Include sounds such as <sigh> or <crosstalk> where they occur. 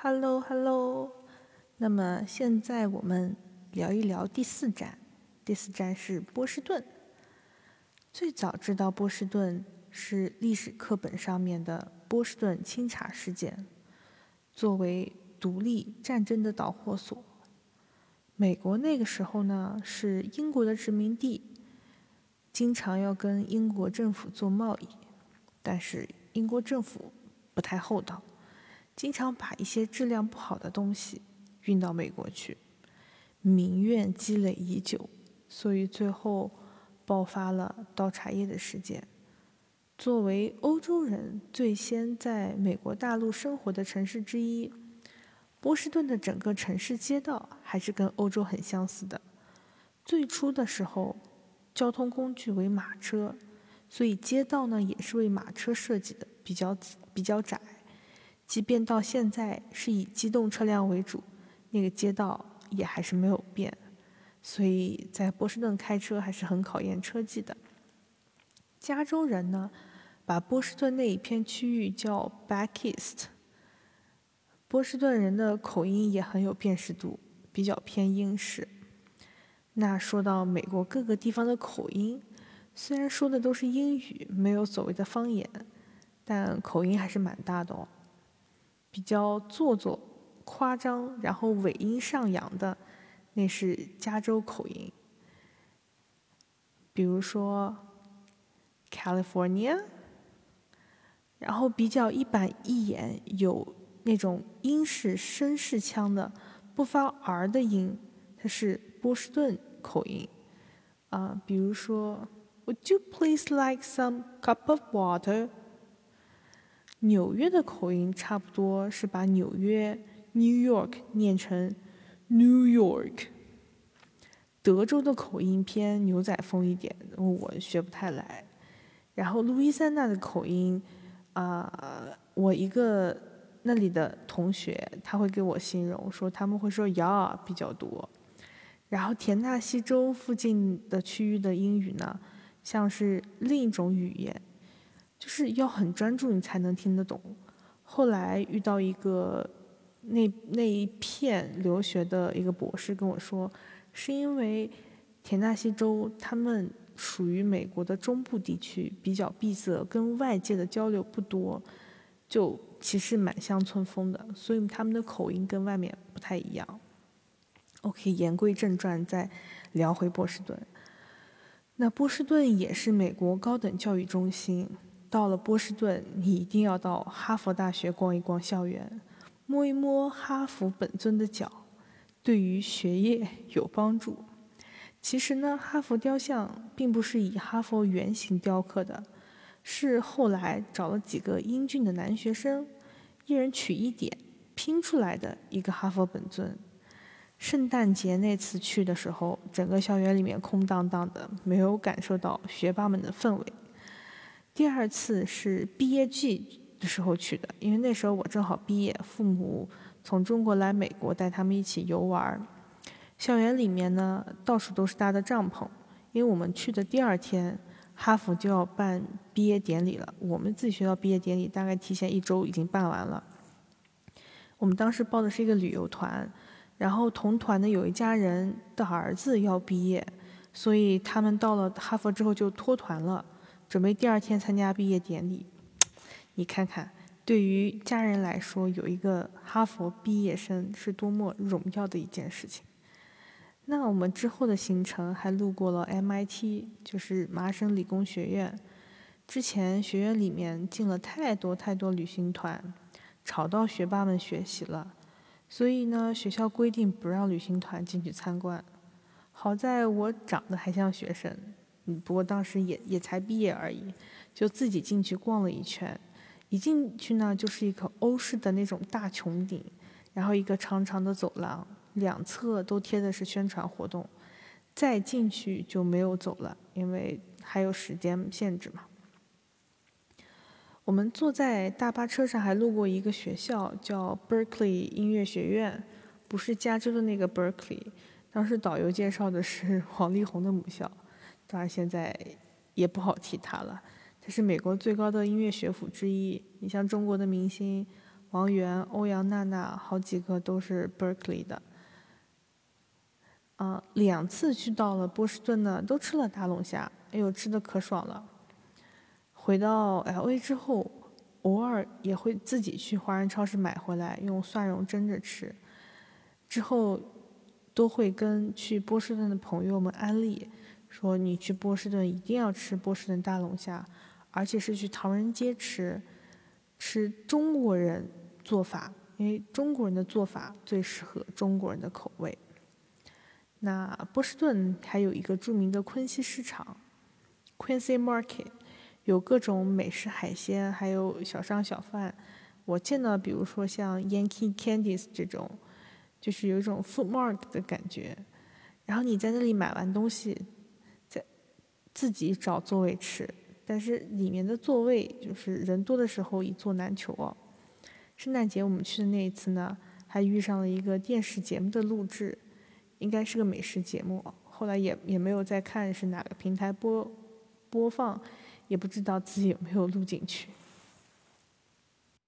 Hello，Hello。那么现在我们聊一聊第四站。第四站是波士顿。最早知道波士顿是历史课本上面的波士顿清查事件，作为独立战争的导火索。美国那个时候呢是英国的殖民地，经常要跟英国政府做贸易，但是英国政府不太厚道，经常把一些质量不好的东西运到美国去，民怨积累已久，所以最后。爆发了倒茶叶的事件。作为欧洲人最先在美国大陆生活的城市之一，波士顿的整个城市街道还是跟欧洲很相似的。最初的时候，交通工具为马车，所以街道呢也是为马车设计的，比较比较窄。即便到现在是以机动车辆为主，那个街道也还是没有变。所以在波士顿开车还是很考验车技的。加州人呢，把波士顿那一片区域叫 Back East。波士顿人的口音也很有辨识度，比较偏英式。那说到美国各个地方的口音，虽然说的都是英语，没有所谓的方言，但口音还是蛮大的哦。比较做作、夸张，然后尾音上扬的。那是加州口音，比如说 California，然后比较一板一眼，有那种英式绅士腔的，不发 R 的音，它是波士顿口音啊。比如说，Would you please like some cup of water？纽约的口音差不多是把纽约 New York 念成。New York，德州的口音偏牛仔风一点，我学不太来。然后路易斯安那的口音，啊，我一个那里的同学他会给我形容说他们会说 “ya” 比较多。然后田纳西州附近的区域的英语呢，像是另一种语言，就是要很专注你才能听得懂。后来遇到一个。那那一片留学的一个博士跟我说，是因为田纳西州他们属于美国的中部地区，比较闭塞，跟外界的交流不多，就其实蛮乡村风的，所以他们的口音跟外面不太一样。OK，言归正传，再聊回波士顿。那波士顿也是美国高等教育中心，到了波士顿，你一定要到哈佛大学逛一逛校园。摸一摸哈佛本尊的脚，对于学业有帮助。其实呢，哈佛雕像并不是以哈佛原型雕刻的，是后来找了几个英俊的男学生，一人取一点拼出来的一个哈佛本尊。圣诞节那次去的时候，整个校园里面空荡荡的，没有感受到学霸们的氛围。第二次是毕业季。的时候去的，因为那时候我正好毕业，父母从中国来美国，带他们一起游玩。校园里面呢，到处都是搭的帐篷，因为我们去的第二天，哈佛就要办毕业典礼了。我们自己学校毕业典礼大概提前一周已经办完了。我们当时报的是一个旅游团，然后同团的有一家人的儿子要毕业，所以他们到了哈佛之后就脱团了，准备第二天参加毕业典礼。你看看，对于家人来说，有一个哈佛毕业生是多么荣耀的一件事情。那我们之后的行程还路过了 MIT，就是麻省理工学院。之前学院里面进了太多太多旅行团，吵到学霸们学习了，所以呢，学校规定不让旅行团进去参观。好在我长得还像学生，不过当时也也才毕业而已，就自己进去逛了一圈。一进去呢，就是一个欧式的那种大穹顶，然后一个长长的走廊，两侧都贴的是宣传活动。再进去就没有走了，因为还有时间限制嘛。我们坐在大巴车上，还路过一个学校，叫 Berkeley 音乐学院，不是加州的那个 Berkeley。当时导游介绍的是 <laughs> 王力宏的母校，当然现在也不好提他了。他是美国最高的音乐学府之一。你像中国的明星王源、欧阳娜娜，好几个都是 Berkeley 的。啊，两次去到了波士顿呢，都吃了大龙虾，哎呦，吃的可爽了。回到 LA 之后，偶尔也会自己去华人超市买回来，用蒜蓉蒸着吃。之后都会跟去波士顿的朋友们安利，说你去波士顿一定要吃波士顿大龙虾，而且是去唐人街吃，吃中国人做法，因为中国人的做法最适合中国人的口味。那波士顿还有一个著名的昆西市场，Quincy Market，有各种美式海鲜，还有小商小贩。我见到，比如说像 Yankee Candies 这种，就是有一种 food mark 的感觉。然后你在那里买完东西，自己找座位吃，但是里面的座位就是人多的时候一座难求哦。圣诞节我们去的那一次呢，还遇上了一个电视节目的录制。应该是个美食节目，后来也也没有再看是哪个平台播播放，也不知道自己有没有录进去。